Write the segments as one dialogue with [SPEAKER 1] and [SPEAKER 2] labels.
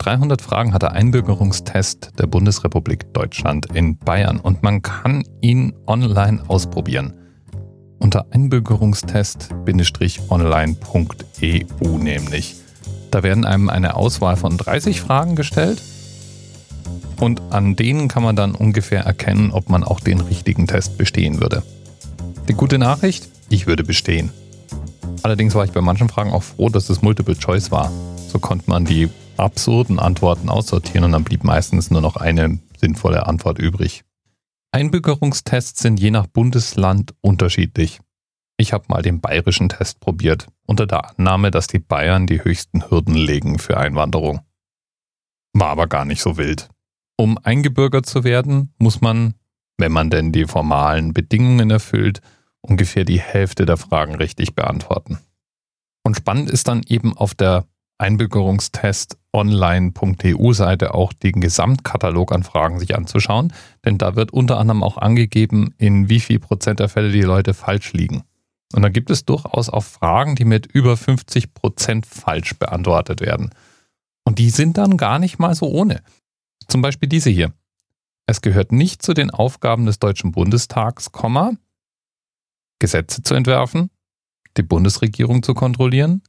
[SPEAKER 1] 300 Fragen hat der Einbürgerungstest der Bundesrepublik Deutschland in Bayern und man kann ihn online ausprobieren. Unter einbürgerungstest-online.eu nämlich. Da werden einem eine Auswahl von 30 Fragen gestellt und an denen kann man dann ungefähr erkennen, ob man auch den richtigen Test bestehen würde. Die gute Nachricht, ich würde bestehen. Allerdings war ich bei manchen Fragen auch froh, dass es Multiple Choice war. So konnte man die absurden Antworten aussortieren und dann blieb meistens nur noch eine sinnvolle Antwort übrig. Einbürgerungstests sind je nach Bundesland unterschiedlich. Ich habe mal den bayerischen Test probiert, unter der Annahme, dass die Bayern die höchsten Hürden legen für Einwanderung. War aber gar nicht so wild. Um eingebürgert zu werden, muss man, wenn man denn die formalen Bedingungen erfüllt, ungefähr die Hälfte der Fragen richtig beantworten. Und spannend ist dann eben auf der Einbürgerungstest online.eu-Seite auch den Gesamtkatalog an Fragen sich anzuschauen, denn da wird unter anderem auch angegeben, in wie viel Prozent der Fälle die Leute falsch liegen. Und da gibt es durchaus auch Fragen, die mit über 50 Prozent falsch beantwortet werden. Und die sind dann gar nicht mal so ohne. Zum Beispiel diese hier. Es gehört nicht zu den Aufgaben des Deutschen Bundestags, Gesetze zu entwerfen, die Bundesregierung zu kontrollieren,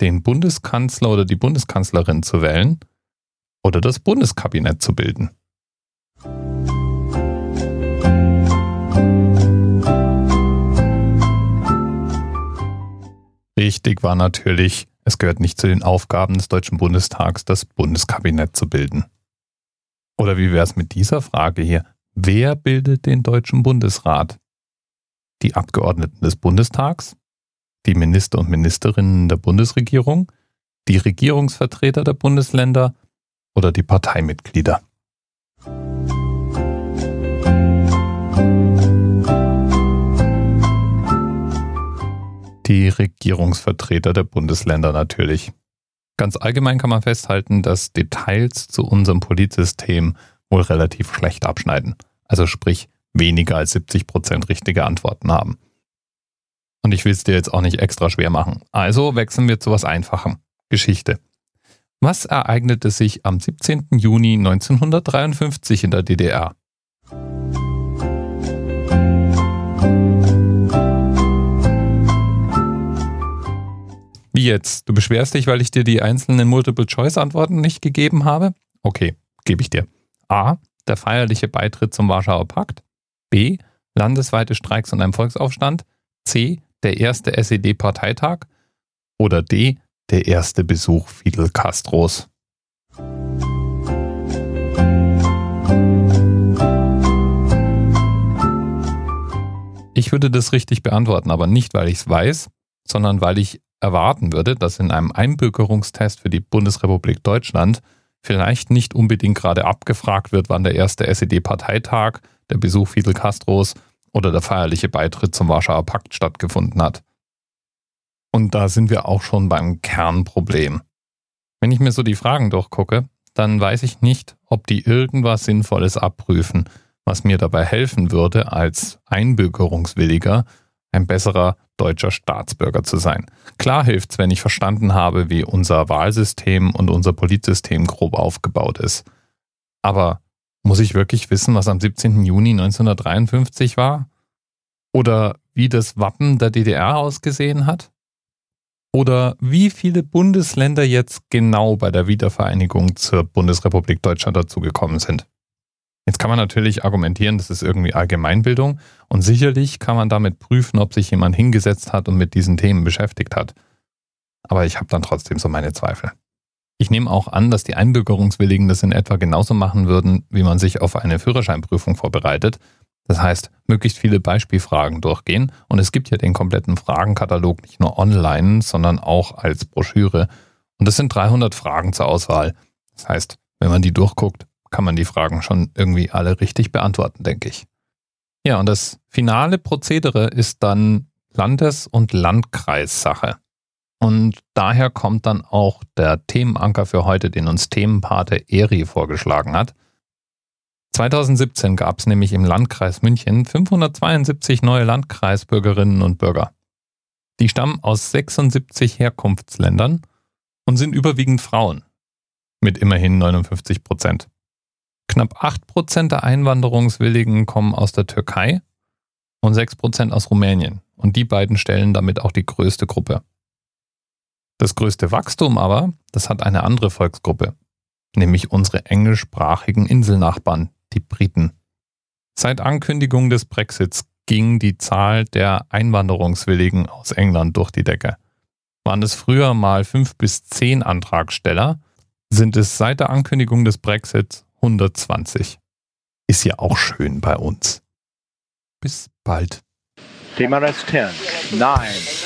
[SPEAKER 1] den Bundeskanzler oder die Bundeskanzlerin zu wählen oder das Bundeskabinett zu bilden. Richtig war natürlich, es gehört nicht zu den Aufgaben des Deutschen Bundestags, das Bundeskabinett zu bilden. Oder wie wäre es mit dieser Frage hier? Wer bildet den Deutschen Bundesrat? Die Abgeordneten des Bundestags, die Minister und Ministerinnen der Bundesregierung, die Regierungsvertreter der Bundesländer oder die Parteimitglieder. Die Regierungsvertreter der Bundesländer natürlich. Ganz allgemein kann man festhalten, dass Details zu unserem Politsystem wohl relativ schlecht abschneiden. Also sprich weniger als 70 Prozent richtige Antworten haben. Und ich will es dir jetzt auch nicht extra schwer machen. Also wechseln wir zu was Einfachem. Geschichte. Was ereignete sich am 17. Juni 1953 in der DDR? Wie jetzt? Du beschwerst dich, weil ich dir die einzelnen Multiple-Choice-Antworten nicht gegeben habe? Okay, gebe ich dir. A. Der feierliche Beitritt zum Warschauer Pakt. B. Landesweite Streiks und ein Volksaufstand. C der erste SED-Parteitag oder D, der erste Besuch Fidel Castros? Ich würde das richtig beantworten, aber nicht, weil ich es weiß, sondern weil ich erwarten würde, dass in einem Einbürgerungstest für die Bundesrepublik Deutschland vielleicht nicht unbedingt gerade abgefragt wird, wann der erste SED-Parteitag, der Besuch Fidel Castros oder der feierliche Beitritt zum Warschauer Pakt stattgefunden hat. Und da sind wir auch schon beim Kernproblem. Wenn ich mir so die Fragen durchgucke, dann weiß ich nicht, ob die irgendwas Sinnvolles abprüfen, was mir dabei helfen würde, als Einbürgerungswilliger ein besserer deutscher Staatsbürger zu sein. Klar hilft's, wenn ich verstanden habe, wie unser Wahlsystem und unser Politsystem grob aufgebaut ist. Aber muss ich wirklich wissen, was am 17. Juni 1953 war? Oder wie das Wappen der DDR ausgesehen hat? Oder wie viele Bundesländer jetzt genau bei der Wiedervereinigung zur Bundesrepublik Deutschland dazugekommen sind? Jetzt kann man natürlich argumentieren, das ist irgendwie Allgemeinbildung und sicherlich kann man damit prüfen, ob sich jemand hingesetzt hat und mit diesen Themen beschäftigt hat. Aber ich habe dann trotzdem so meine Zweifel. Ich nehme auch an, dass die Einbürgerungswilligen das in etwa genauso machen würden, wie man sich auf eine Führerscheinprüfung vorbereitet. Das heißt, möglichst viele Beispielfragen durchgehen. Und es gibt ja den kompletten Fragenkatalog nicht nur online, sondern auch als Broschüre. Und es sind 300 Fragen zur Auswahl. Das heißt, wenn man die durchguckt, kann man die Fragen schon irgendwie alle richtig beantworten, denke ich. Ja, und das finale Prozedere ist dann Landes- und Landkreissache. Und daher kommt dann auch der Themenanker für heute, den uns Themenpate Eri vorgeschlagen hat. 2017 gab es nämlich im Landkreis München 572 neue Landkreisbürgerinnen und Bürger. Die stammen aus 76 Herkunftsländern und sind überwiegend Frauen. mit immerhin 59 Prozent. Knapp 8 Prozent der Einwanderungswilligen kommen aus der Türkei und 6 Prozent aus Rumänien. Und die beiden stellen damit auch die größte Gruppe. Das größte Wachstum aber, das hat eine andere Volksgruppe, nämlich unsere englischsprachigen Inselnachbarn, die Briten. Seit Ankündigung des Brexits ging die Zahl der Einwanderungswilligen aus England durch die Decke. Waren es früher mal fünf bis zehn Antragsteller, sind es seit der Ankündigung des Brexits 120. Ist ja auch schön bei uns. Bis bald.
[SPEAKER 2] TMRS 10, 9, 8.